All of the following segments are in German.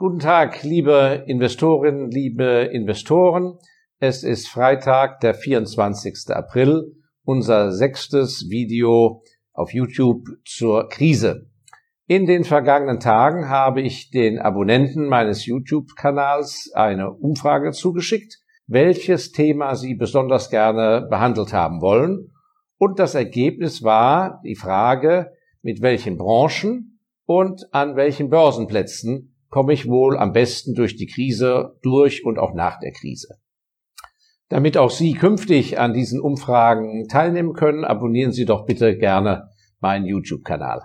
Guten Tag, liebe Investorinnen, liebe Investoren. Es ist Freitag, der 24. April, unser sechstes Video auf YouTube zur Krise. In den vergangenen Tagen habe ich den Abonnenten meines YouTube-Kanals eine Umfrage zugeschickt, welches Thema sie besonders gerne behandelt haben wollen. Und das Ergebnis war die Frage, mit welchen Branchen und an welchen Börsenplätzen komme ich wohl am besten durch die Krise durch und auch nach der Krise. Damit auch Sie künftig an diesen Umfragen teilnehmen können, abonnieren Sie doch bitte gerne meinen YouTube-Kanal.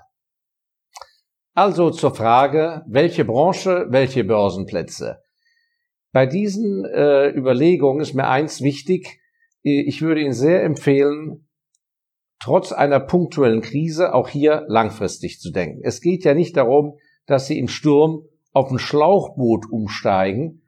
Also zur Frage, welche Branche, welche Börsenplätze. Bei diesen äh, Überlegungen ist mir eins wichtig. Ich würde Ihnen sehr empfehlen, trotz einer punktuellen Krise auch hier langfristig zu denken. Es geht ja nicht darum, dass Sie im Sturm auf ein Schlauchboot umsteigen,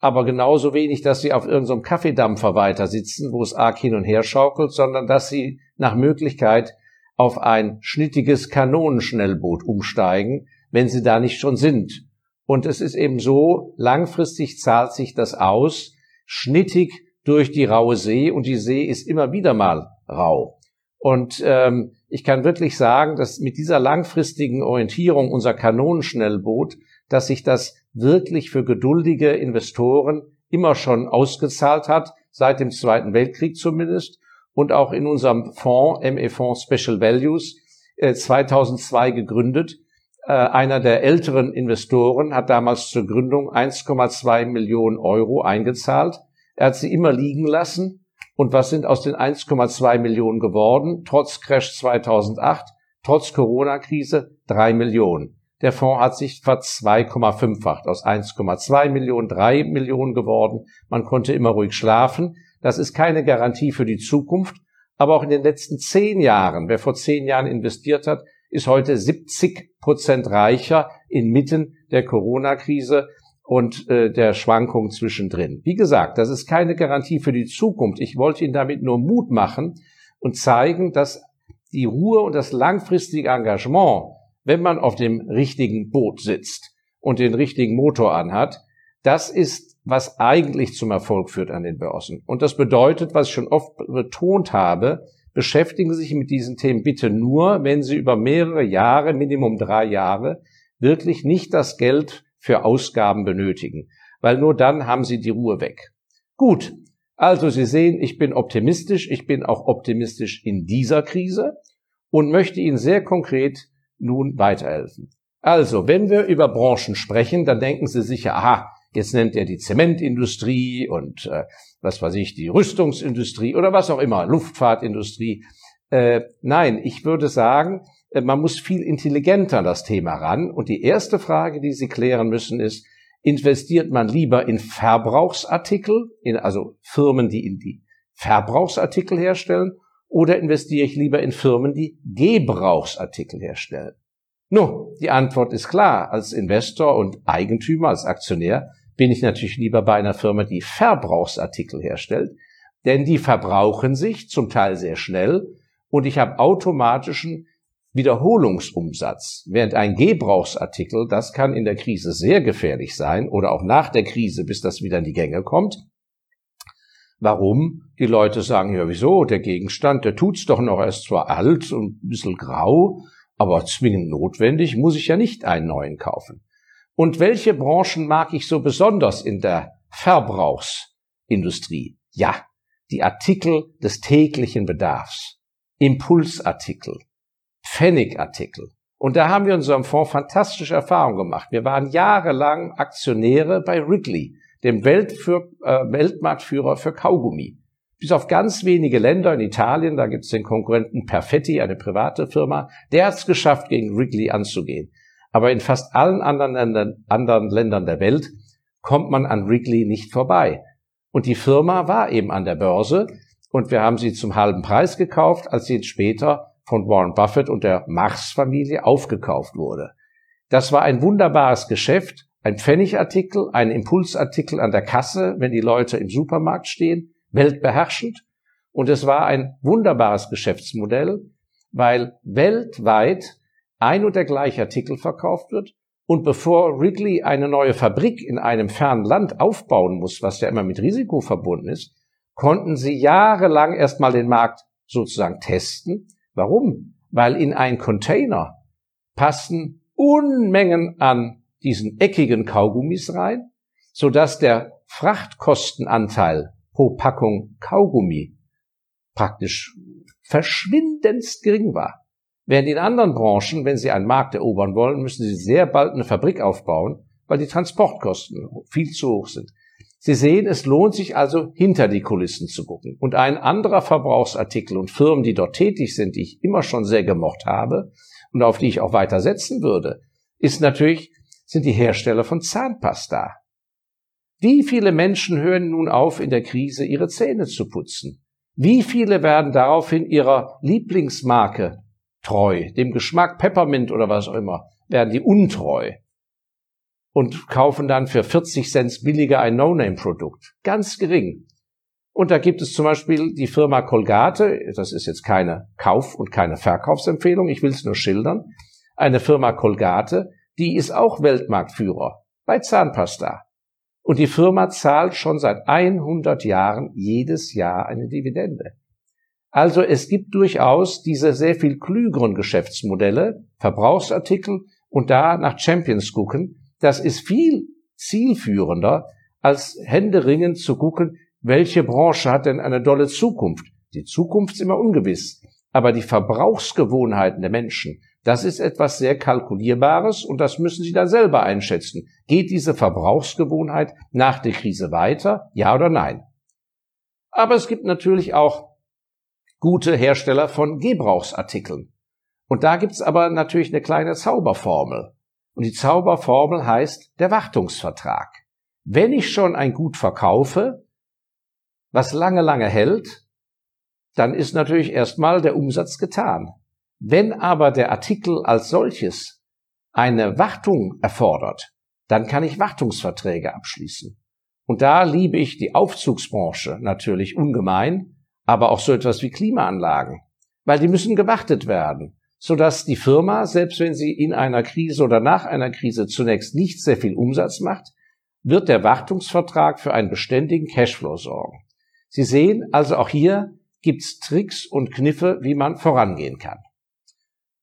aber genauso wenig, dass sie auf irgendeinem Kaffeedampfer weiter sitzen, wo es arg hin und her schaukelt, sondern dass sie nach Möglichkeit auf ein schnittiges Kanonenschnellboot umsteigen, wenn sie da nicht schon sind. Und es ist eben so, langfristig zahlt sich das aus, schnittig durch die raue See und die See ist immer wieder mal rau. Und ähm, ich kann wirklich sagen, dass mit dieser langfristigen Orientierung unser Kanonenschnellboot dass sich das wirklich für geduldige Investoren immer schon ausgezahlt hat, seit dem Zweiten Weltkrieg zumindest, und auch in unserem Fonds, ME-Fonds Special Values, 2002 äh, gegründet. Äh, einer der älteren Investoren hat damals zur Gründung 1,2 Millionen Euro eingezahlt. Er hat sie immer liegen lassen. Und was sind aus den 1,2 Millionen geworden? Trotz Crash 2008, trotz Corona-Krise, drei Millionen. Der Fonds hat sich ver 2,5-facht aus 1,2 Millionen, 3 Millionen geworden. Man konnte immer ruhig schlafen. Das ist keine Garantie für die Zukunft. Aber auch in den letzten zehn Jahren, wer vor zehn Jahren investiert hat, ist heute 70 Prozent reicher inmitten der Corona-Krise und äh, der Schwankung zwischendrin. Wie gesagt, das ist keine Garantie für die Zukunft. Ich wollte Ihnen damit nur Mut machen und zeigen, dass die Ruhe und das langfristige Engagement wenn man auf dem richtigen Boot sitzt und den richtigen Motor anhat, das ist, was eigentlich zum Erfolg führt an den Börsen. Und das bedeutet, was ich schon oft betont habe, beschäftigen Sie sich mit diesen Themen bitte nur, wenn Sie über mehrere Jahre, Minimum drei Jahre, wirklich nicht das Geld für Ausgaben benötigen, weil nur dann haben Sie die Ruhe weg. Gut, also Sie sehen, ich bin optimistisch, ich bin auch optimistisch in dieser Krise und möchte Ihnen sehr konkret nun weiterhelfen. Also, wenn wir über Branchen sprechen, dann denken Sie sicher, aha, jetzt nennt er die Zementindustrie und äh, was weiß ich, die Rüstungsindustrie oder was auch immer, Luftfahrtindustrie. Äh, nein, ich würde sagen, äh, man muss viel intelligenter das Thema ran. Und die erste Frage, die Sie klären müssen, ist, investiert man lieber in Verbrauchsartikel, in, also Firmen, die in die Verbrauchsartikel herstellen, oder investiere ich lieber in Firmen, die Gebrauchsartikel herstellen? Nun, die Antwort ist klar. Als Investor und Eigentümer, als Aktionär bin ich natürlich lieber bei einer Firma, die Verbrauchsartikel herstellt, denn die verbrauchen sich zum Teil sehr schnell und ich habe automatischen Wiederholungsumsatz. Während ein Gebrauchsartikel, das kann in der Krise sehr gefährlich sein oder auch nach der Krise, bis das wieder in die Gänge kommt, Warum? Die Leute sagen, ja wieso, der Gegenstand, der tut's doch noch, erst zwar alt und ein bisschen grau, aber zwingend notwendig muss ich ja nicht einen neuen kaufen. Und welche Branchen mag ich so besonders in der Verbrauchsindustrie? Ja, die Artikel des täglichen Bedarfs, Impulsartikel, Pfennigartikel. Und da haben wir in unserem Fonds fantastische Erfahrungen gemacht. Wir waren jahrelang Aktionäre bei Wrigley dem Weltfür äh, Weltmarktführer für Kaugummi. Bis auf ganz wenige Länder in Italien, da gibt es den Konkurrenten Perfetti, eine private Firma, der hat es geschafft, gegen Wrigley anzugehen. Aber in fast allen anderen Ländern, anderen Ländern der Welt kommt man an Wrigley nicht vorbei. Und die Firma war eben an der Börse und wir haben sie zum halben Preis gekauft, als sie später von Warren Buffett und der Mars-Familie aufgekauft wurde. Das war ein wunderbares Geschäft ein Pfennigartikel, ein Impulsartikel an der Kasse, wenn die Leute im Supermarkt stehen, weltbeherrschend. Und es war ein wunderbares Geschäftsmodell, weil weltweit ein und der gleiche Artikel verkauft wird Und bevor Wrigley eine neue Fabrik in einem fernen Land aufbauen muss, was ja immer mit Risiko verbunden ist, konnten sie jahrelang erstmal den Markt sozusagen testen. Warum? Weil in ein Container passen Unmengen an diesen eckigen Kaugummis rein, sodass der Frachtkostenanteil pro Packung Kaugummi praktisch verschwindendst gering war. Während in anderen Branchen, wenn sie einen Markt erobern wollen, müssen sie sehr bald eine Fabrik aufbauen, weil die Transportkosten viel zu hoch sind. Sie sehen, es lohnt sich also, hinter die Kulissen zu gucken. Und ein anderer Verbrauchsartikel und Firmen, die dort tätig sind, die ich immer schon sehr gemocht habe und auf die ich auch weiter setzen würde, ist natürlich, sind die Hersteller von Zahnpasta. Wie viele Menschen hören nun auf, in der Krise ihre Zähne zu putzen? Wie viele werden daraufhin ihrer Lieblingsmarke treu, dem Geschmack Peppermint oder was auch immer, werden die untreu und kaufen dann für 40 Cent billiger ein No-Name-Produkt. Ganz gering. Und da gibt es zum Beispiel die Firma Colgate, das ist jetzt keine Kauf- und keine Verkaufsempfehlung, ich will es nur schildern, eine Firma Colgate, die ist auch Weltmarktführer bei Zahnpasta. Und die Firma zahlt schon seit 100 Jahren jedes Jahr eine Dividende. Also es gibt durchaus diese sehr viel klügeren Geschäftsmodelle, Verbrauchsartikel und da nach Champions gucken. Das ist viel zielführender, als händeringend zu gucken, welche Branche hat denn eine dolle Zukunft. Die Zukunft ist immer ungewiss. Aber die Verbrauchsgewohnheiten der Menschen, das ist etwas sehr Kalkulierbares und das müssen Sie dann selber einschätzen. Geht diese Verbrauchsgewohnheit nach der Krise weiter? Ja oder nein? Aber es gibt natürlich auch gute Hersteller von Gebrauchsartikeln. Und da gibt's aber natürlich eine kleine Zauberformel. Und die Zauberformel heißt der Wartungsvertrag. Wenn ich schon ein Gut verkaufe, was lange, lange hält, dann ist natürlich erstmal der Umsatz getan. Wenn aber der Artikel als solches eine Wartung erfordert, dann kann ich Wartungsverträge abschließen. Und da liebe ich die Aufzugsbranche natürlich ungemein, aber auch so etwas wie Klimaanlagen, weil die müssen gewartet werden, sodass die Firma, selbst wenn sie in einer Krise oder nach einer Krise zunächst nicht sehr viel Umsatz macht, wird der Wartungsvertrag für einen beständigen Cashflow sorgen. Sie sehen also auch hier gibt's Tricks und Kniffe, wie man vorangehen kann.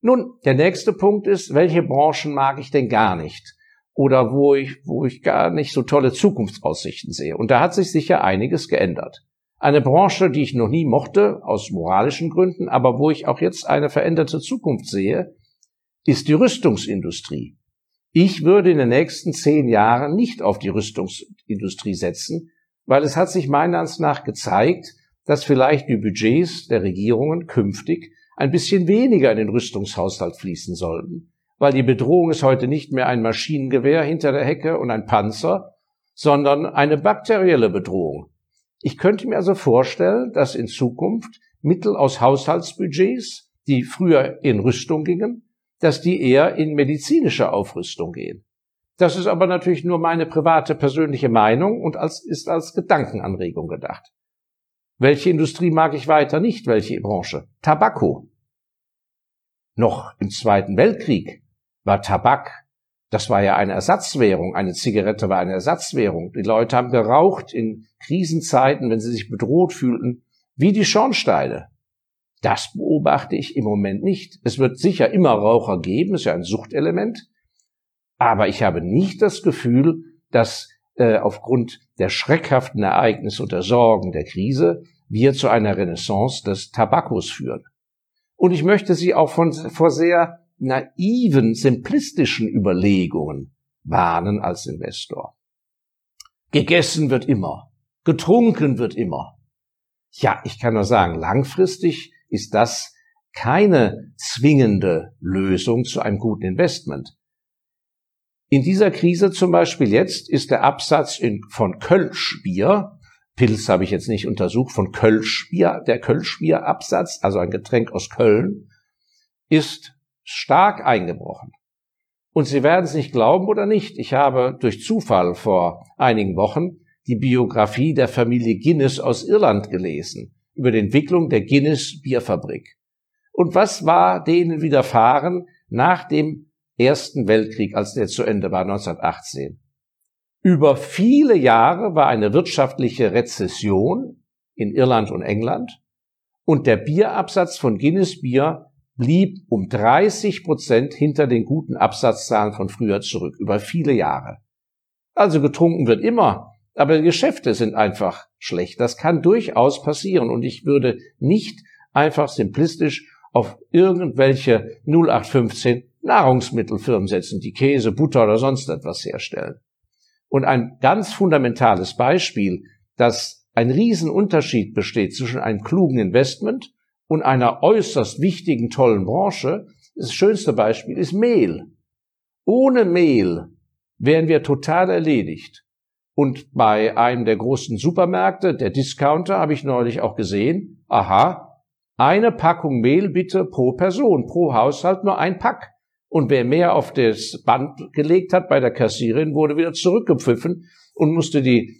Nun, der nächste Punkt ist, welche Branchen mag ich denn gar nicht? Oder wo ich, wo ich gar nicht so tolle Zukunftsaussichten sehe. Und da hat sich sicher einiges geändert. Eine Branche, die ich noch nie mochte, aus moralischen Gründen, aber wo ich auch jetzt eine veränderte Zukunft sehe, ist die Rüstungsindustrie. Ich würde in den nächsten zehn Jahren nicht auf die Rüstungsindustrie setzen, weil es hat sich meines nach gezeigt, dass vielleicht die Budgets der Regierungen künftig ein bisschen weniger in den Rüstungshaushalt fließen sollten, weil die Bedrohung ist heute nicht mehr ein Maschinengewehr hinter der Hecke und ein Panzer, sondern eine bakterielle Bedrohung. Ich könnte mir also vorstellen, dass in Zukunft Mittel aus Haushaltsbudgets, die früher in Rüstung gingen, dass die eher in medizinische Aufrüstung gehen. Das ist aber natürlich nur meine private persönliche Meinung und als, ist als Gedankenanregung gedacht. Welche Industrie mag ich weiter nicht? Welche Branche? Tabako. Noch im Zweiten Weltkrieg war Tabak, das war ja eine Ersatzwährung. Eine Zigarette war eine Ersatzwährung. Die Leute haben geraucht in Krisenzeiten, wenn sie sich bedroht fühlten, wie die Schornsteine. Das beobachte ich im Moment nicht. Es wird sicher immer Raucher geben, ist ja ein Suchtelement. Aber ich habe nicht das Gefühl, dass äh, aufgrund der schreckhaften Ereignisse und der Sorgen der Krise wir zu einer Renaissance des Tabakos führen. Und ich möchte Sie auch von, vor sehr naiven, simplistischen Überlegungen warnen als Investor. Gegessen wird immer, getrunken wird immer. Ja, ich kann nur sagen, langfristig ist das keine zwingende Lösung zu einem guten Investment. In dieser Krise zum Beispiel jetzt ist der Absatz in, von Kölschbier, Pilz habe ich jetzt nicht untersucht, von Kölschbier, der Kölschbierabsatz, also ein Getränk aus Köln, ist stark eingebrochen. Und Sie werden es nicht glauben oder nicht. Ich habe durch Zufall vor einigen Wochen die Biografie der Familie Guinness aus Irland gelesen, über die Entwicklung der Guinness Bierfabrik. Und was war denen widerfahren nach dem Ersten Weltkrieg, als der zu Ende war, 1918. Über viele Jahre war eine wirtschaftliche Rezession in Irland und England und der Bierabsatz von Guinness Bier blieb um 30 Prozent hinter den guten Absatzzahlen von früher zurück, über viele Jahre. Also getrunken wird immer, aber Geschäfte sind einfach schlecht. Das kann durchaus passieren und ich würde nicht einfach simplistisch auf irgendwelche 0815 Nahrungsmittelfirmen setzen, die Käse, Butter oder sonst etwas herstellen. Und ein ganz fundamentales Beispiel, dass ein Riesenunterschied besteht zwischen einem klugen Investment und einer äußerst wichtigen, tollen Branche, das schönste Beispiel ist Mehl. Ohne Mehl wären wir total erledigt. Und bei einem der großen Supermärkte, der Discounter, habe ich neulich auch gesehen, aha, eine Packung Mehl bitte pro Person, pro Haushalt nur ein Pack. Und wer mehr auf das Band gelegt hat bei der Kassierin, wurde wieder zurückgepfiffen und musste die,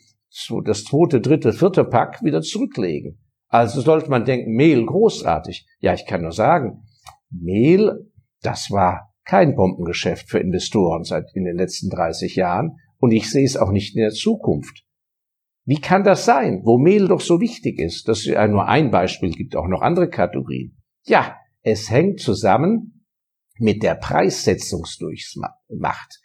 das zweite, dritte, vierte Pack wieder zurücklegen. Also sollte man denken, Mehl großartig. Ja, ich kann nur sagen, Mehl, das war kein Bombengeschäft für Investoren seit in den letzten 30 Jahren und ich sehe es auch nicht in der Zukunft. Wie kann das sein, wo Mehl doch so wichtig ist? Das ist ja nur ein Beispiel, gibt auch noch andere Kategorien. Ja, es hängt zusammen mit der Preissetzungsdurchmacht.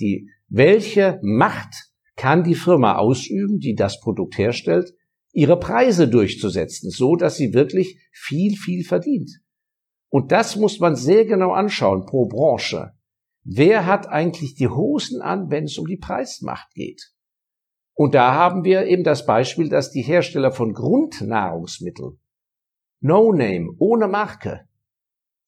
Die, welche Macht kann die Firma ausüben, die das Produkt herstellt, ihre Preise durchzusetzen, so dass sie wirklich viel, viel verdient? Und das muss man sehr genau anschauen pro Branche. Wer hat eigentlich die Hosen an, wenn es um die Preismacht geht? Und da haben wir eben das Beispiel, dass die Hersteller von Grundnahrungsmitteln, No Name, ohne Marke,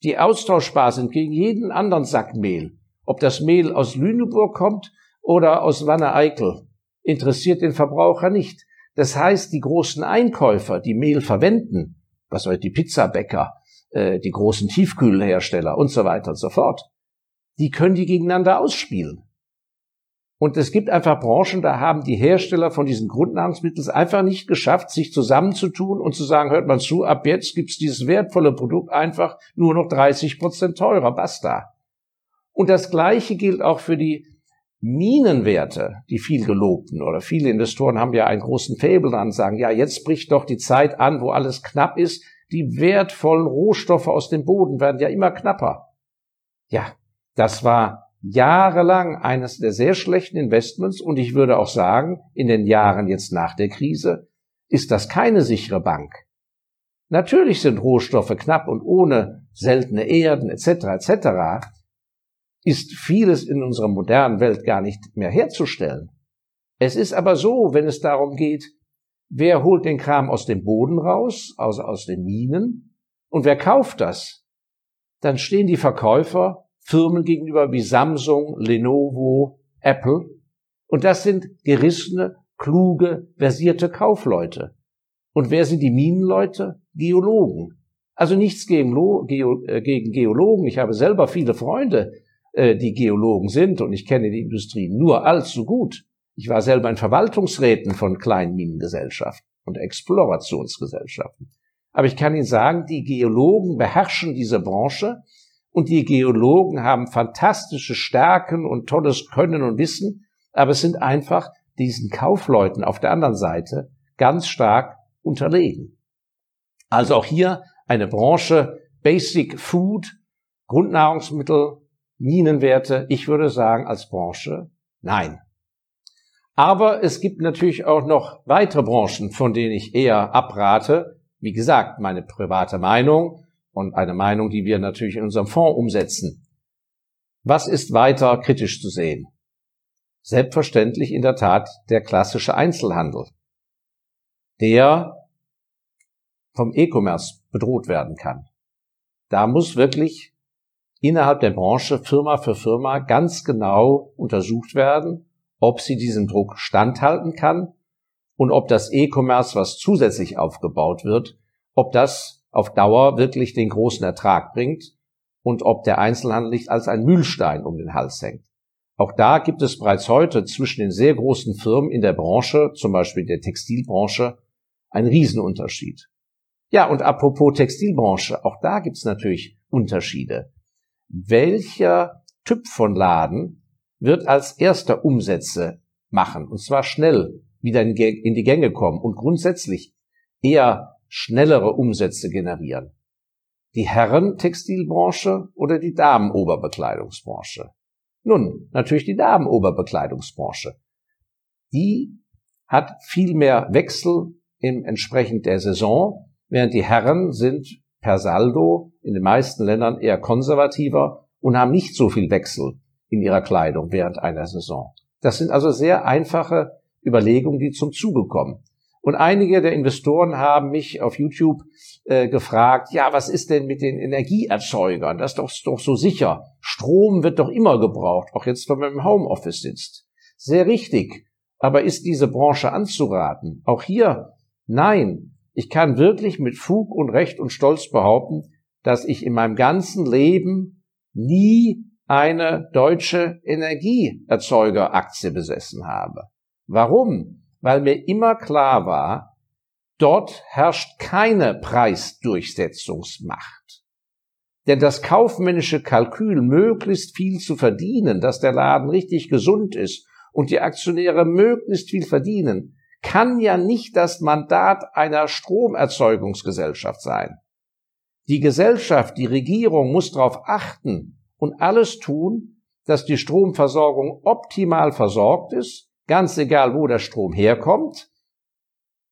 die austauschbar sind gegen jeden anderen Sack Mehl, ob das Mehl aus Lüneburg kommt oder aus Wanne-Eickel, interessiert den Verbraucher nicht. Das heißt, die großen Einkäufer, die Mehl verwenden, was soll die Pizzabäcker, äh, die großen Tiefkühlhersteller und so weiter und so fort, die können die gegeneinander ausspielen. Und es gibt einfach Branchen, da haben die Hersteller von diesen Grundnahrungsmitteln einfach nicht geschafft, sich zusammenzutun und zu sagen, hört mal zu, ab jetzt gibt's dieses wertvolle Produkt einfach nur noch 30 Prozent teurer, basta. Und das Gleiche gilt auch für die Minenwerte, die viel gelobten oder viele Investoren haben ja einen großen Fabel dran, sagen, ja, jetzt bricht doch die Zeit an, wo alles knapp ist. Die wertvollen Rohstoffe aus dem Boden werden ja immer knapper. Ja, das war jahrelang eines der sehr schlechten Investments und ich würde auch sagen, in den Jahren jetzt nach der Krise ist das keine sichere Bank. Natürlich sind Rohstoffe knapp und ohne seltene Erden etc. etc. ist vieles in unserer modernen Welt gar nicht mehr herzustellen. Es ist aber so, wenn es darum geht, wer holt den Kram aus dem Boden raus, also aus den Minen, und wer kauft das, dann stehen die Verkäufer Firmen gegenüber wie Samsung, Lenovo, Apple. Und das sind gerissene, kluge, versierte Kaufleute. Und wer sind die Minenleute? Geologen. Also nichts gegen, äh, gegen Geologen. Ich habe selber viele Freunde, äh, die Geologen sind und ich kenne die Industrie nur allzu gut. Ich war selber in Verwaltungsräten von kleinen Minengesellschaften und Explorationsgesellschaften. Aber ich kann Ihnen sagen, die Geologen beherrschen diese Branche und die Geologen haben fantastische Stärken und tolles Können und Wissen, aber es sind einfach diesen Kaufleuten auf der anderen Seite ganz stark unterlegen. Also auch hier eine Branche Basic Food, Grundnahrungsmittel, Minenwerte, ich würde sagen als Branche nein. Aber es gibt natürlich auch noch weitere Branchen, von denen ich eher abrate. Wie gesagt, meine private Meinung und eine Meinung, die wir natürlich in unserem Fonds umsetzen. Was ist weiter kritisch zu sehen? Selbstverständlich in der Tat der klassische Einzelhandel, der vom E-Commerce bedroht werden kann. Da muss wirklich innerhalb der Branche Firma für Firma ganz genau untersucht werden, ob sie diesem Druck standhalten kann und ob das E-Commerce, was zusätzlich aufgebaut wird, ob das auf Dauer wirklich den großen Ertrag bringt und ob der Einzelhandel nicht als ein Mühlstein um den Hals hängt. Auch da gibt es bereits heute zwischen den sehr großen Firmen in der Branche, zum Beispiel der Textilbranche, einen Riesenunterschied. Ja, und apropos Textilbranche, auch da gibt es natürlich Unterschiede. Welcher Typ von Laden wird als erster Umsätze machen, und zwar schnell wieder in die Gänge kommen und grundsätzlich eher schnellere Umsätze generieren. Die Herren-Textilbranche oder die Damenoberbekleidungsbranche? Nun, natürlich die Damenoberbekleidungsbranche. Die hat viel mehr Wechsel im entsprechend der Saison, während die Herren sind per Saldo in den meisten Ländern eher konservativer und haben nicht so viel Wechsel in ihrer Kleidung während einer Saison. Das sind also sehr einfache Überlegungen, die zum Zuge kommen. Und einige der Investoren haben mich auf YouTube äh, gefragt, ja, was ist denn mit den Energieerzeugern? Das ist doch, doch so sicher. Strom wird doch immer gebraucht, auch jetzt, wenn man im Homeoffice sitzt. Sehr richtig. Aber ist diese Branche anzuraten? Auch hier, nein. Ich kann wirklich mit Fug und Recht und Stolz behaupten, dass ich in meinem ganzen Leben nie eine deutsche Energieerzeugeraktie besessen habe. Warum? Weil mir immer klar war, dort herrscht keine Preisdurchsetzungsmacht. Denn das kaufmännische Kalkül, möglichst viel zu verdienen, dass der Laden richtig gesund ist und die Aktionäre möglichst viel verdienen, kann ja nicht das Mandat einer Stromerzeugungsgesellschaft sein. Die Gesellschaft, die Regierung muss darauf achten und alles tun, dass die Stromversorgung optimal versorgt ist Ganz egal, wo der Strom herkommt,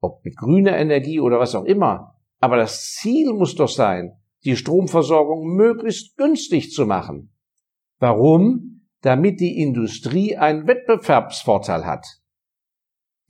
ob mit grüner Energie oder was auch immer. Aber das Ziel muss doch sein, die Stromversorgung möglichst günstig zu machen. Warum? Damit die Industrie einen Wettbewerbsvorteil hat.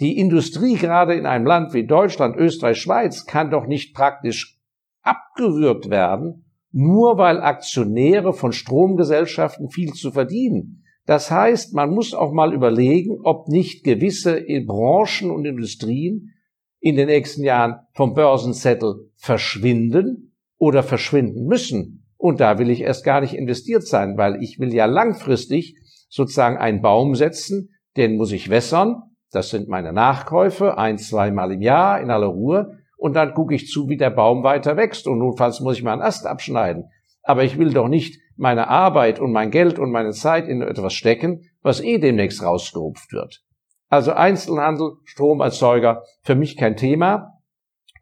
Die Industrie gerade in einem Land wie Deutschland, Österreich, Schweiz kann doch nicht praktisch abgewürgt werden, nur weil Aktionäre von Stromgesellschaften viel zu verdienen. Das heißt, man muss auch mal überlegen, ob nicht gewisse Branchen und Industrien in den nächsten Jahren vom Börsenzettel verschwinden oder verschwinden müssen. Und da will ich erst gar nicht investiert sein, weil ich will ja langfristig sozusagen einen Baum setzen, den muss ich wässern. Das sind meine Nachkäufe, ein, zweimal im Jahr in aller Ruhe. Und dann gucke ich zu, wie der Baum weiter wächst. Und notfalls muss ich mal einen Ast abschneiden. Aber ich will doch nicht meine Arbeit und mein Geld und meine Zeit in etwas stecken, was eh demnächst rausgerupft wird. Also Einzelhandel, Stromerzeuger, für mich kein Thema.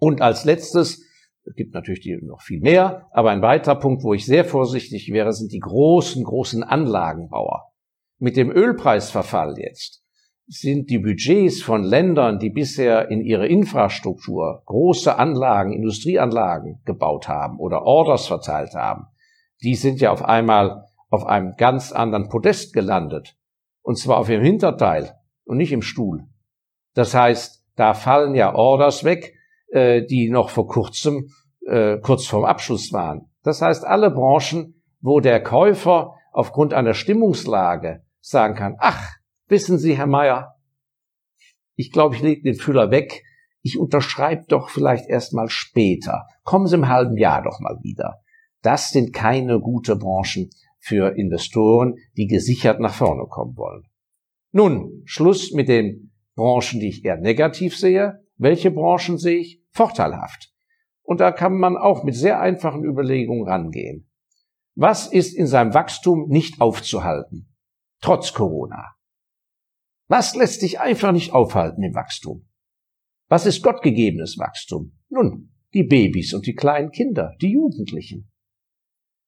Und als letztes, es gibt natürlich noch viel mehr, aber ein weiterer Punkt, wo ich sehr vorsichtig wäre, sind die großen, großen Anlagenbauer. Mit dem Ölpreisverfall jetzt sind die Budgets von Ländern, die bisher in ihre Infrastruktur große Anlagen, Industrieanlagen gebaut haben oder Orders verteilt haben, die sind ja auf einmal auf einem ganz anderen Podest gelandet. Und zwar auf ihrem Hinterteil und nicht im Stuhl. Das heißt, da fallen ja Orders weg, äh, die noch vor kurzem äh, kurz vorm Abschluss waren. Das heißt, alle Branchen, wo der Käufer aufgrund einer Stimmungslage sagen kann, ach, wissen Sie, Herr Meier, ich glaube, ich lege den Füller weg, ich unterschreibe doch vielleicht erst mal später. Kommen Sie im halben Jahr doch mal wieder. Das sind keine gute Branchen für Investoren, die gesichert nach vorne kommen wollen. Nun, Schluss mit den Branchen, die ich eher negativ sehe. Welche Branchen sehe ich vorteilhaft? Und da kann man auch mit sehr einfachen Überlegungen rangehen. Was ist in seinem Wachstum nicht aufzuhalten? Trotz Corona. Was lässt sich einfach nicht aufhalten im Wachstum? Was ist gottgegebenes Wachstum? Nun, die Babys und die kleinen Kinder, die Jugendlichen.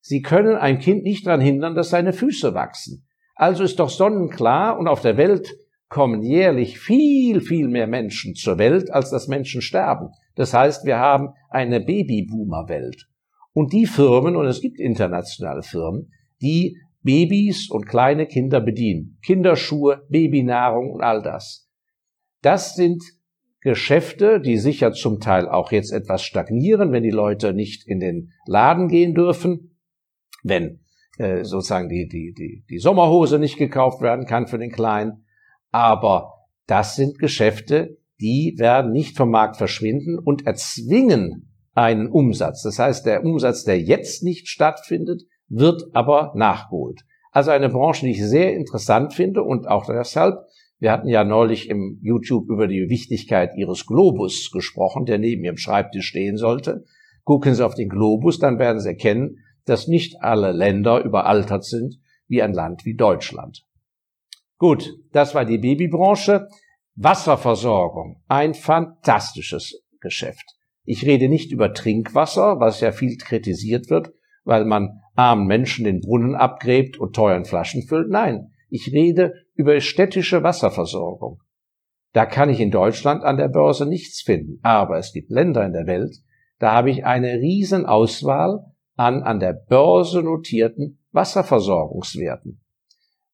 Sie können ein Kind nicht daran hindern, dass seine Füße wachsen. Also ist doch sonnenklar und auf der Welt kommen jährlich viel, viel mehr Menschen zur Welt, als dass Menschen sterben. Das heißt, wir haben eine Babyboomer-Welt. Und die Firmen, und es gibt internationale Firmen, die Babys und kleine Kinder bedienen. Kinderschuhe, Babynahrung und all das. Das sind Geschäfte, die sicher zum Teil auch jetzt etwas stagnieren, wenn die Leute nicht in den Laden gehen dürfen wenn äh, sozusagen die, die, die, die Sommerhose nicht gekauft werden kann für den Kleinen. Aber das sind Geschäfte, die werden nicht vom Markt verschwinden und erzwingen einen Umsatz. Das heißt, der Umsatz, der jetzt nicht stattfindet, wird aber nachgeholt. Also eine Branche, die ich sehr interessant finde und auch deshalb, wir hatten ja neulich im YouTube über die Wichtigkeit Ihres Globus gesprochen, der neben Ihrem Schreibtisch stehen sollte. Gucken Sie auf den Globus, dann werden Sie erkennen, dass nicht alle Länder überaltert sind, wie ein Land wie Deutschland. Gut, das war die Babybranche. Wasserversorgung, ein fantastisches Geschäft. Ich rede nicht über Trinkwasser, was ja viel kritisiert wird, weil man armen Menschen den Brunnen abgräbt und teuren Flaschen füllt. Nein, ich rede über städtische Wasserversorgung. Da kann ich in Deutschland an der Börse nichts finden, aber es gibt Länder in der Welt, da habe ich eine riesen Auswahl an an der Börse notierten Wasserversorgungswerten.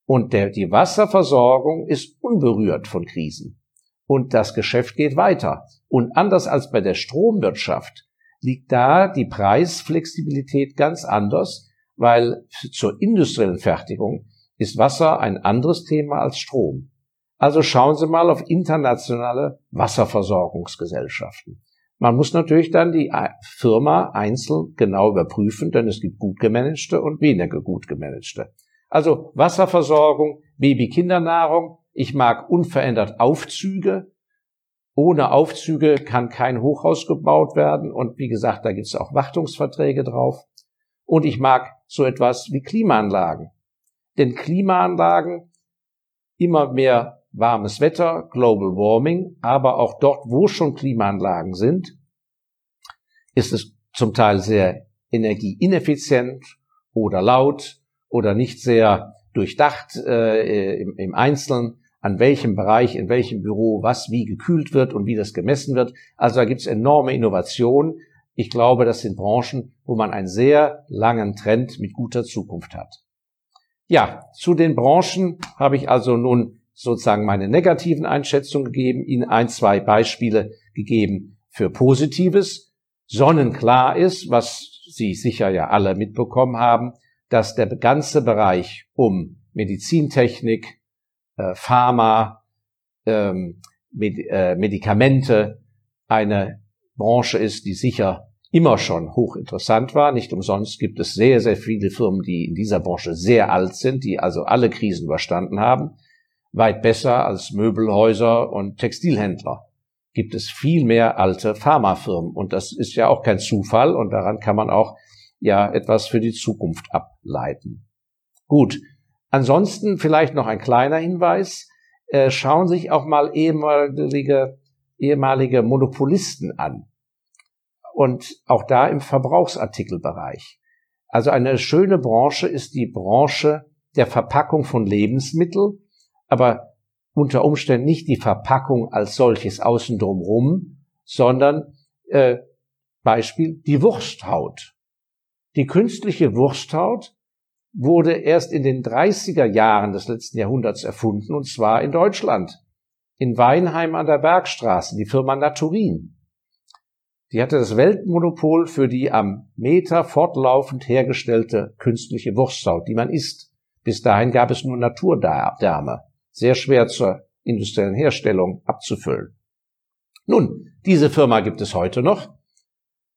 Und der, die Wasserversorgung ist unberührt von Krisen. Und das Geschäft geht weiter. Und anders als bei der Stromwirtschaft liegt da die Preisflexibilität ganz anders, weil zur industriellen Fertigung ist Wasser ein anderes Thema als Strom. Also schauen Sie mal auf internationale Wasserversorgungsgesellschaften. Man muss natürlich dann die Firma einzeln genau überprüfen, denn es gibt gut gemanagte und weniger gut gemanagte. Also Wasserversorgung, Baby-Kindernahrung. Ich mag unverändert Aufzüge. Ohne Aufzüge kann kein Hochhaus gebaut werden. Und wie gesagt, da gibt es auch Wartungsverträge drauf. Und ich mag so etwas wie Klimaanlagen. Denn Klimaanlagen, immer mehr warmes Wetter, Global Warming, aber auch dort, wo schon Klimaanlagen sind, ist es zum Teil sehr energieineffizient oder laut oder nicht sehr durchdacht äh, im, im Einzelnen, an welchem Bereich, in welchem Büro was wie gekühlt wird und wie das gemessen wird. Also da gibt es enorme Innovationen. Ich glaube, das sind Branchen, wo man einen sehr langen Trend mit guter Zukunft hat. Ja, zu den Branchen habe ich also nun sozusagen meine negativen Einschätzungen gegeben, Ihnen ein, zwei Beispiele gegeben für Positives. Sonnenklar ist, was Sie sicher ja alle mitbekommen haben, dass der ganze Bereich um Medizintechnik, äh, Pharma, ähm, äh, Medikamente eine Branche ist, die sicher immer schon hochinteressant war. Nicht umsonst gibt es sehr, sehr viele Firmen, die in dieser Branche sehr alt sind, die also alle Krisen überstanden haben. Weit besser als Möbelhäuser und Textilhändler gibt es viel mehr alte Pharmafirmen. Und das ist ja auch kein Zufall und daran kann man auch ja etwas für die Zukunft ableiten. Gut. Ansonsten vielleicht noch ein kleiner Hinweis. Äh, schauen sich auch mal ehemalige, ehemalige Monopolisten an. Und auch da im Verbrauchsartikelbereich. Also eine schöne Branche ist die Branche der Verpackung von Lebensmitteln, aber unter Umständen nicht die Verpackung als solches außen drumrum, sondern äh, Beispiel die Wursthaut. Die künstliche Wursthaut wurde erst in den 30er Jahren des letzten Jahrhunderts erfunden, und zwar in Deutschland. In Weinheim an der Bergstraße, die Firma Naturin. Die hatte das Weltmonopol für die am Meter fortlaufend hergestellte künstliche Wursthaut, die man isst. Bis dahin gab es nur Naturdärme, sehr schwer zur industriellen Herstellung abzufüllen. Nun, diese Firma gibt es heute noch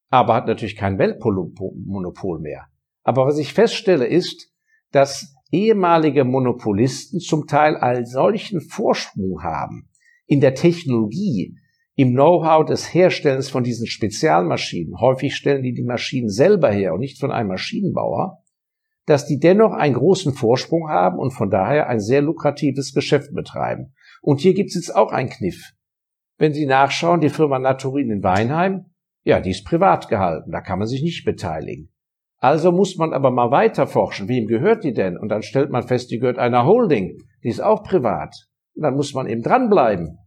aber hat natürlich kein Weltmonopol mehr. Aber was ich feststelle ist, dass ehemalige Monopolisten zum Teil all solchen Vorsprung haben in der Technologie, im Know-how des Herstellens von diesen Spezialmaschinen, häufig stellen die die Maschinen selber her und nicht von einem Maschinenbauer, dass die dennoch einen großen Vorsprung haben und von daher ein sehr lukratives Geschäft betreiben. Und hier gibt es jetzt auch einen Kniff. Wenn Sie nachschauen, die Firma Naturin in Weinheim ja, die ist privat gehalten, da kann man sich nicht beteiligen. Also muss man aber mal weiter forschen, wem gehört die denn? Und dann stellt man fest, die gehört einer Holding, die ist auch privat. Und dann muss man eben dranbleiben.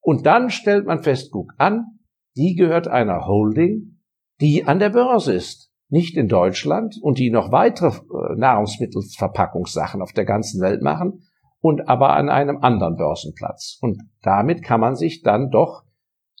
Und dann stellt man fest, guck an, die gehört einer Holding, die an der Börse ist, nicht in Deutschland und die noch weitere äh, Nahrungsmittelverpackungssachen auf der ganzen Welt machen und aber an einem anderen Börsenplatz. Und damit kann man sich dann doch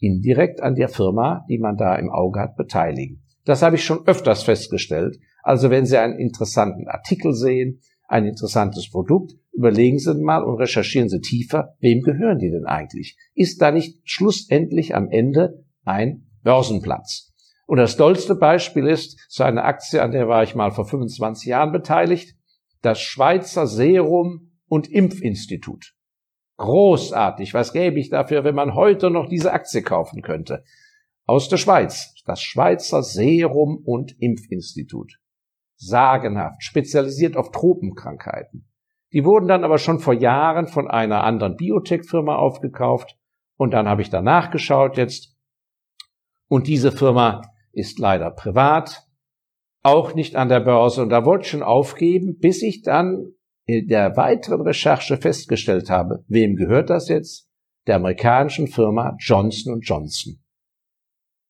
indirekt an der Firma, die man da im Auge hat, beteiligen. Das habe ich schon öfters festgestellt. Also wenn Sie einen interessanten Artikel sehen, ein interessantes Produkt, überlegen Sie mal und recherchieren Sie tiefer, wem gehören die denn eigentlich? Ist da nicht schlussendlich am Ende ein Börsenplatz? Und das dollste Beispiel ist so eine Aktie, an der war ich mal vor 25 Jahren beteiligt, das Schweizer Serum- und Impfinstitut. Großartig. Was gäbe ich dafür, wenn man heute noch diese Aktie kaufen könnte? Aus der Schweiz. Das Schweizer Serum- und Impfinstitut. Sagenhaft, spezialisiert auf Tropenkrankheiten. Die wurden dann aber schon vor Jahren von einer anderen Biotech-Firma aufgekauft und dann habe ich danach geschaut jetzt und diese Firma ist leider privat, auch nicht an der Börse und da wollte ich schon aufgeben, bis ich dann in der weiteren Recherche festgestellt habe, wem gehört das jetzt? Der amerikanischen Firma Johnson Johnson.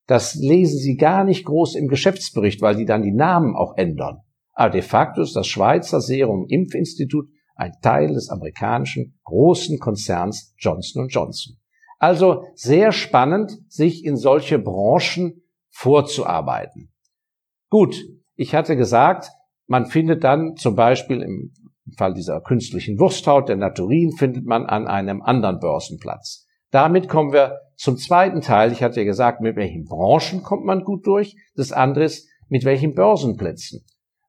Das lesen Sie gar nicht groß im Geschäftsbericht, weil die dann die Namen auch ändern. Aber de facto ist das Schweizer Serum Impfinstitut ein Teil des amerikanischen großen Konzerns Johnson Johnson. Also sehr spannend, sich in solche Branchen vorzuarbeiten. Gut, ich hatte gesagt, man findet dann zum Beispiel im Fall dieser künstlichen Wursthaut, der Naturin, findet man an einem anderen Börsenplatz. Damit kommen wir zum zweiten Teil. Ich hatte ja gesagt, mit welchen Branchen kommt man gut durch. Das andere ist, mit welchen Börsenplätzen.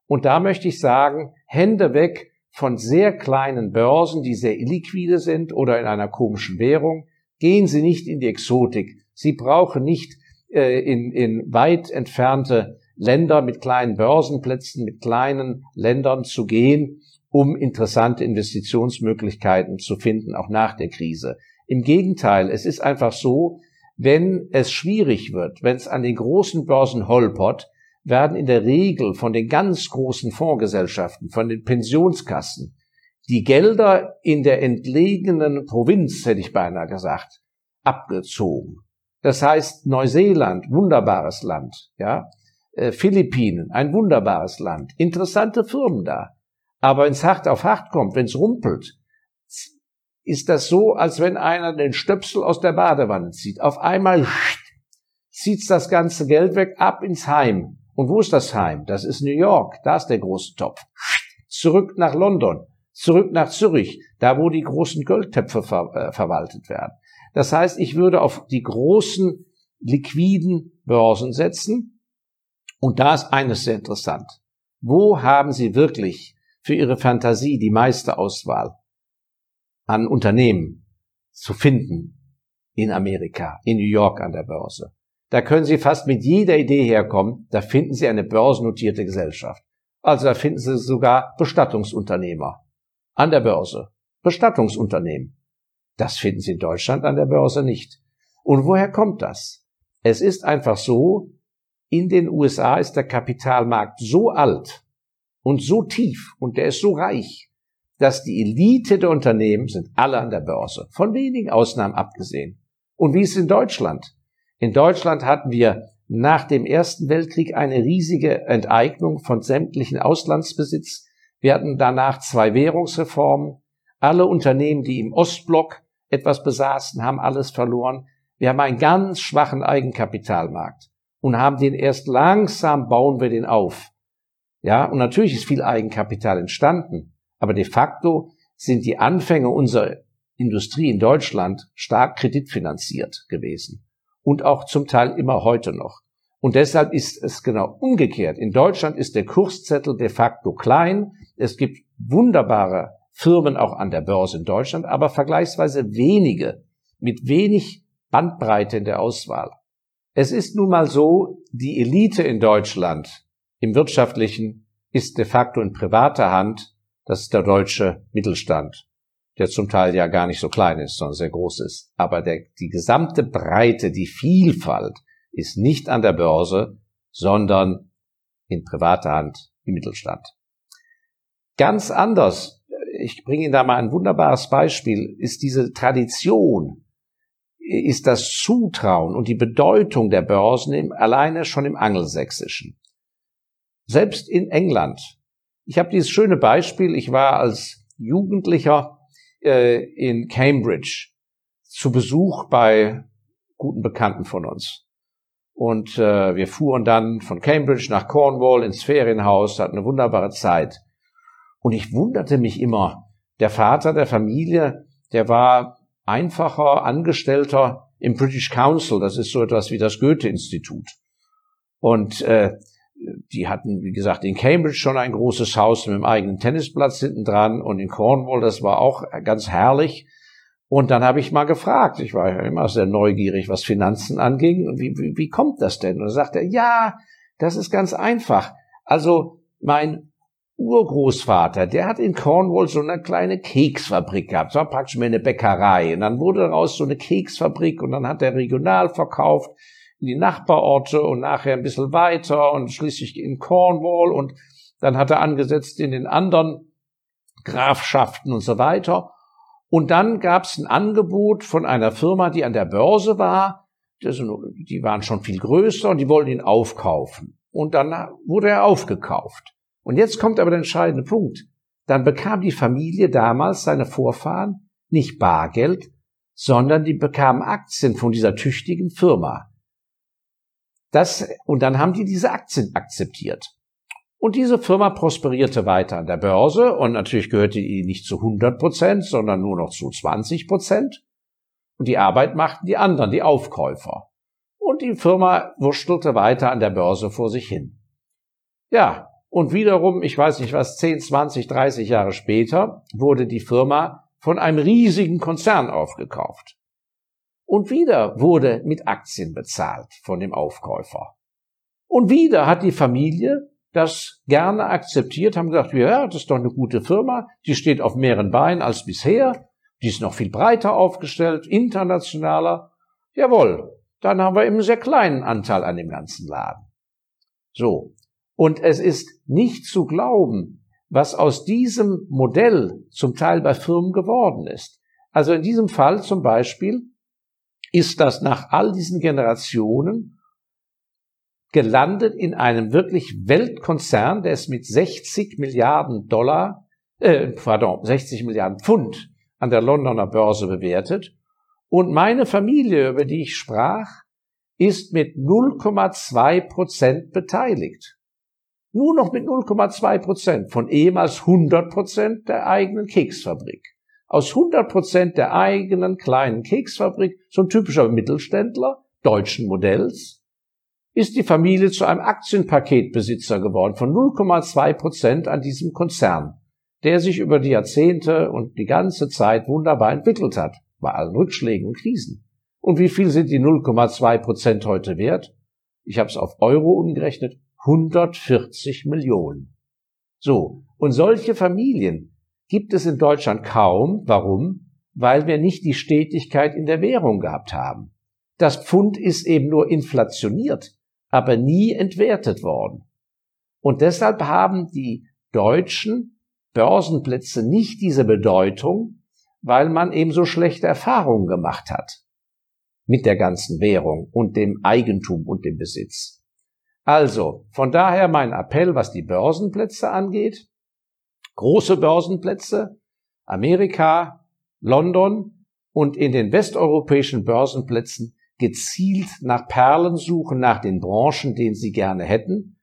Und da möchte ich sagen, Hände weg von sehr kleinen Börsen, die sehr illiquide sind oder in einer komischen Währung. Gehen Sie nicht in die Exotik. Sie brauchen nicht äh, in, in weit entfernte Länder mit kleinen Börsenplätzen, mit kleinen Ländern zu gehen, um interessante Investitionsmöglichkeiten zu finden, auch nach der Krise. Im Gegenteil, es ist einfach so, wenn es schwierig wird, wenn es an den großen Börsen holpert, werden in der Regel von den ganz großen Fondsgesellschaften, von den Pensionskassen, die Gelder in der entlegenen Provinz, hätte ich beinahe gesagt, abgezogen. Das heißt, Neuseeland, wunderbares Land, ja, äh, Philippinen, ein wunderbares Land, interessante Firmen da. Aber wenn es hart auf hart kommt, wenn es rumpelt, ist das so, als wenn einer den Stöpsel aus der Badewanne zieht. Auf einmal zieht das ganze Geld weg, ab ins Heim. Und wo ist das Heim? Das ist New York. Da ist der große Topf. Zurück nach London. Zurück nach Zürich. Da, wo die großen Goldtöpfe ver äh, verwaltet werden. Das heißt, ich würde auf die großen liquiden Börsen setzen. Und da ist eines sehr interessant. Wo haben Sie wirklich für Ihre Fantasie die meiste Auswahl an Unternehmen zu finden in Amerika, in New York an der Börse? Da können Sie fast mit jeder Idee herkommen. Da finden Sie eine börsennotierte Gesellschaft. Also da finden Sie sogar Bestattungsunternehmer an der Börse. Bestattungsunternehmen. Das finden Sie in Deutschland an der Börse nicht. Und woher kommt das? Es ist einfach so, in den USA ist der Kapitalmarkt so alt und so tief und der ist so reich, dass die Elite der Unternehmen sind alle an der Börse, von wenigen Ausnahmen abgesehen. Und wie ist es in Deutschland? In Deutschland hatten wir nach dem Ersten Weltkrieg eine riesige Enteignung von sämtlichen Auslandsbesitz. Wir hatten danach zwei Währungsreformen. Alle Unternehmen, die im Ostblock etwas besaßen, haben alles verloren. Wir haben einen ganz schwachen Eigenkapitalmarkt und haben den erst langsam bauen wir den auf. Ja, und natürlich ist viel Eigenkapital entstanden, aber de facto sind die Anfänge unserer Industrie in Deutschland stark kreditfinanziert gewesen und auch zum Teil immer heute noch. Und deshalb ist es genau umgekehrt. In Deutschland ist der Kurszettel de facto klein. Es gibt wunderbare Firmen auch an der Börse in Deutschland, aber vergleichsweise wenige mit wenig Bandbreite in der Auswahl. Es ist nun mal so, die Elite in Deutschland im wirtschaftlichen ist de facto in privater Hand. Das ist der deutsche Mittelstand der zum Teil ja gar nicht so klein ist, sondern sehr groß ist. Aber der, die gesamte Breite, die Vielfalt ist nicht an der Börse, sondern in privater Hand im Mittelstand. Ganz anders, ich bringe Ihnen da mal ein wunderbares Beispiel, ist diese Tradition, ist das Zutrauen und die Bedeutung der Börsen im, alleine schon im Angelsächsischen. Selbst in England. Ich habe dieses schöne Beispiel, ich war als Jugendlicher äh, in Cambridge zu Besuch bei guten Bekannten von uns. Und äh, wir fuhren dann von Cambridge nach Cornwall ins Ferienhaus, hatten eine wunderbare Zeit. Und ich wunderte mich immer, der Vater der Familie, der war einfacher Angestellter im British Council, das ist so etwas wie das Goethe-Institut. Und äh, die hatten, wie gesagt, in Cambridge schon ein großes Haus mit einem eigenen Tennisplatz hinten dran und in Cornwall, das war auch ganz herrlich. Und dann habe ich mal gefragt, ich war ja immer sehr neugierig, was Finanzen anging, wie, wie, wie kommt das denn? Und dann sagt er, ja, das ist ganz einfach. Also mein Urgroßvater, der hat in Cornwall so eine kleine Keksfabrik gehabt. Das war praktisch mehr eine Bäckerei. Und dann wurde daraus so eine Keksfabrik und dann hat er regional verkauft in die Nachbarorte und nachher ein bisschen weiter und schließlich in Cornwall und dann hat er angesetzt in den anderen Grafschaften und so weiter. Und dann gab es ein Angebot von einer Firma, die an der Börse war. Die waren schon viel größer und die wollten ihn aufkaufen. Und dann wurde er aufgekauft. Und jetzt kommt aber der entscheidende Punkt. Dann bekam die Familie damals, seine Vorfahren, nicht Bargeld, sondern die bekamen Aktien von dieser tüchtigen Firma. Das, und dann haben die diese Aktien akzeptiert. Und diese Firma prosperierte weiter an der Börse und natürlich gehörte die nicht zu 100 Prozent, sondern nur noch zu 20 Prozent. Und die Arbeit machten die anderen, die Aufkäufer. Und die Firma wurschtelte weiter an der Börse vor sich hin. Ja, und wiederum, ich weiß nicht was, 10, 20, 30 Jahre später wurde die Firma von einem riesigen Konzern aufgekauft. Und wieder wurde mit Aktien bezahlt von dem Aufkäufer. Und wieder hat die Familie das gerne akzeptiert, haben gesagt, ja, das ist doch eine gute Firma, die steht auf mehreren Beinen als bisher, die ist noch viel breiter aufgestellt, internationaler. Jawohl, dann haben wir eben einen sehr kleinen Anteil an dem ganzen Laden. So, und es ist nicht zu glauben, was aus diesem Modell zum Teil bei Firmen geworden ist. Also in diesem Fall zum Beispiel ist das nach all diesen Generationen gelandet in einem wirklich Weltkonzern, der ist mit 60 Milliarden Dollar, äh, pardon, 60 Milliarden Pfund an der Londoner Börse bewertet. Und meine Familie, über die ich sprach, ist mit 0,2 Prozent beteiligt. Nur noch mit 0,2 Prozent von ehemals 100 Prozent der eigenen Keksfabrik. Aus 100 Prozent der eigenen kleinen Keksfabrik, so ein typischer Mittelständler deutschen Modells, ist die Familie zu einem Aktienpaketbesitzer geworden von 0,2 Prozent an diesem Konzern, der sich über die Jahrzehnte und die ganze Zeit wunderbar entwickelt hat, bei allen Rückschlägen und Krisen. Und wie viel sind die 0,2 Prozent heute wert? Ich habe es auf Euro umgerechnet, 140 Millionen. So, und solche Familien gibt es in Deutschland kaum. Warum? Weil wir nicht die Stetigkeit in der Währung gehabt haben. Das Pfund ist eben nur inflationiert, aber nie entwertet worden. Und deshalb haben die deutschen Börsenplätze nicht diese Bedeutung, weil man eben so schlechte Erfahrungen gemacht hat mit der ganzen Währung und dem Eigentum und dem Besitz. Also, von daher mein Appell, was die Börsenplätze angeht. Große Börsenplätze, Amerika, London und in den westeuropäischen Börsenplätzen gezielt nach Perlen suchen, nach den Branchen, denen sie gerne hätten.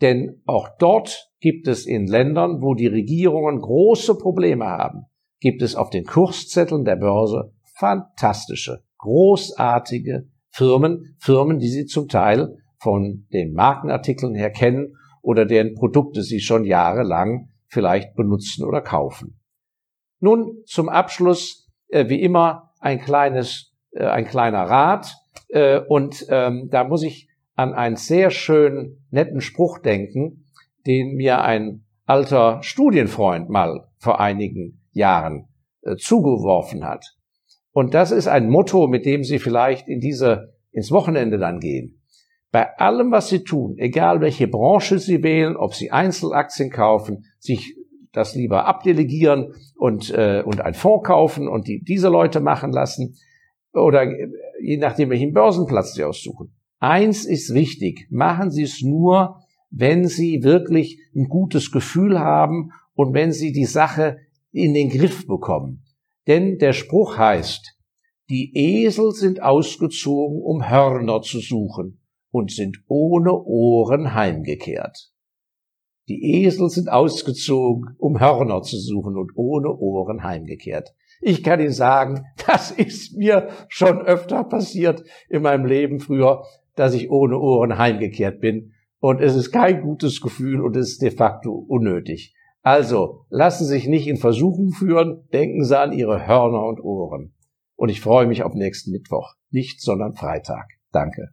Denn auch dort gibt es in Ländern, wo die Regierungen große Probleme haben, gibt es auf den Kurszetteln der Börse fantastische, großartige Firmen, Firmen, die sie zum Teil von den Markenartikeln her kennen oder deren Produkte sie schon jahrelang vielleicht benutzen oder kaufen. Nun zum Abschluss äh, wie immer ein kleines, äh, ein kleiner Rat äh, und ähm, da muss ich an einen sehr schönen netten Spruch denken, den mir ein alter Studienfreund mal vor einigen Jahren äh, zugeworfen hat. Und das ist ein Motto, mit dem Sie vielleicht in diese ins Wochenende dann gehen. Bei allem, was Sie tun, egal welche Branche Sie wählen, ob Sie Einzelaktien kaufen, sich das lieber abdelegieren und, äh, und ein Fonds kaufen und die, diese Leute machen lassen oder äh, je nachdem, welchen Börsenplatz Sie aussuchen. Eins ist wichtig, machen Sie es nur, wenn Sie wirklich ein gutes Gefühl haben und wenn Sie die Sache in den Griff bekommen. Denn der Spruch heißt, die Esel sind ausgezogen, um Hörner zu suchen und sind ohne Ohren heimgekehrt. Die Esel sind ausgezogen, um Hörner zu suchen und ohne Ohren heimgekehrt. Ich kann Ihnen sagen, das ist mir schon öfter passiert in meinem Leben früher, dass ich ohne Ohren heimgekehrt bin. Und es ist kein gutes Gefühl und es ist de facto unnötig. Also lassen Sie sich nicht in Versuchung führen, denken Sie an Ihre Hörner und Ohren. Und ich freue mich auf nächsten Mittwoch. Nicht, sondern Freitag. Danke.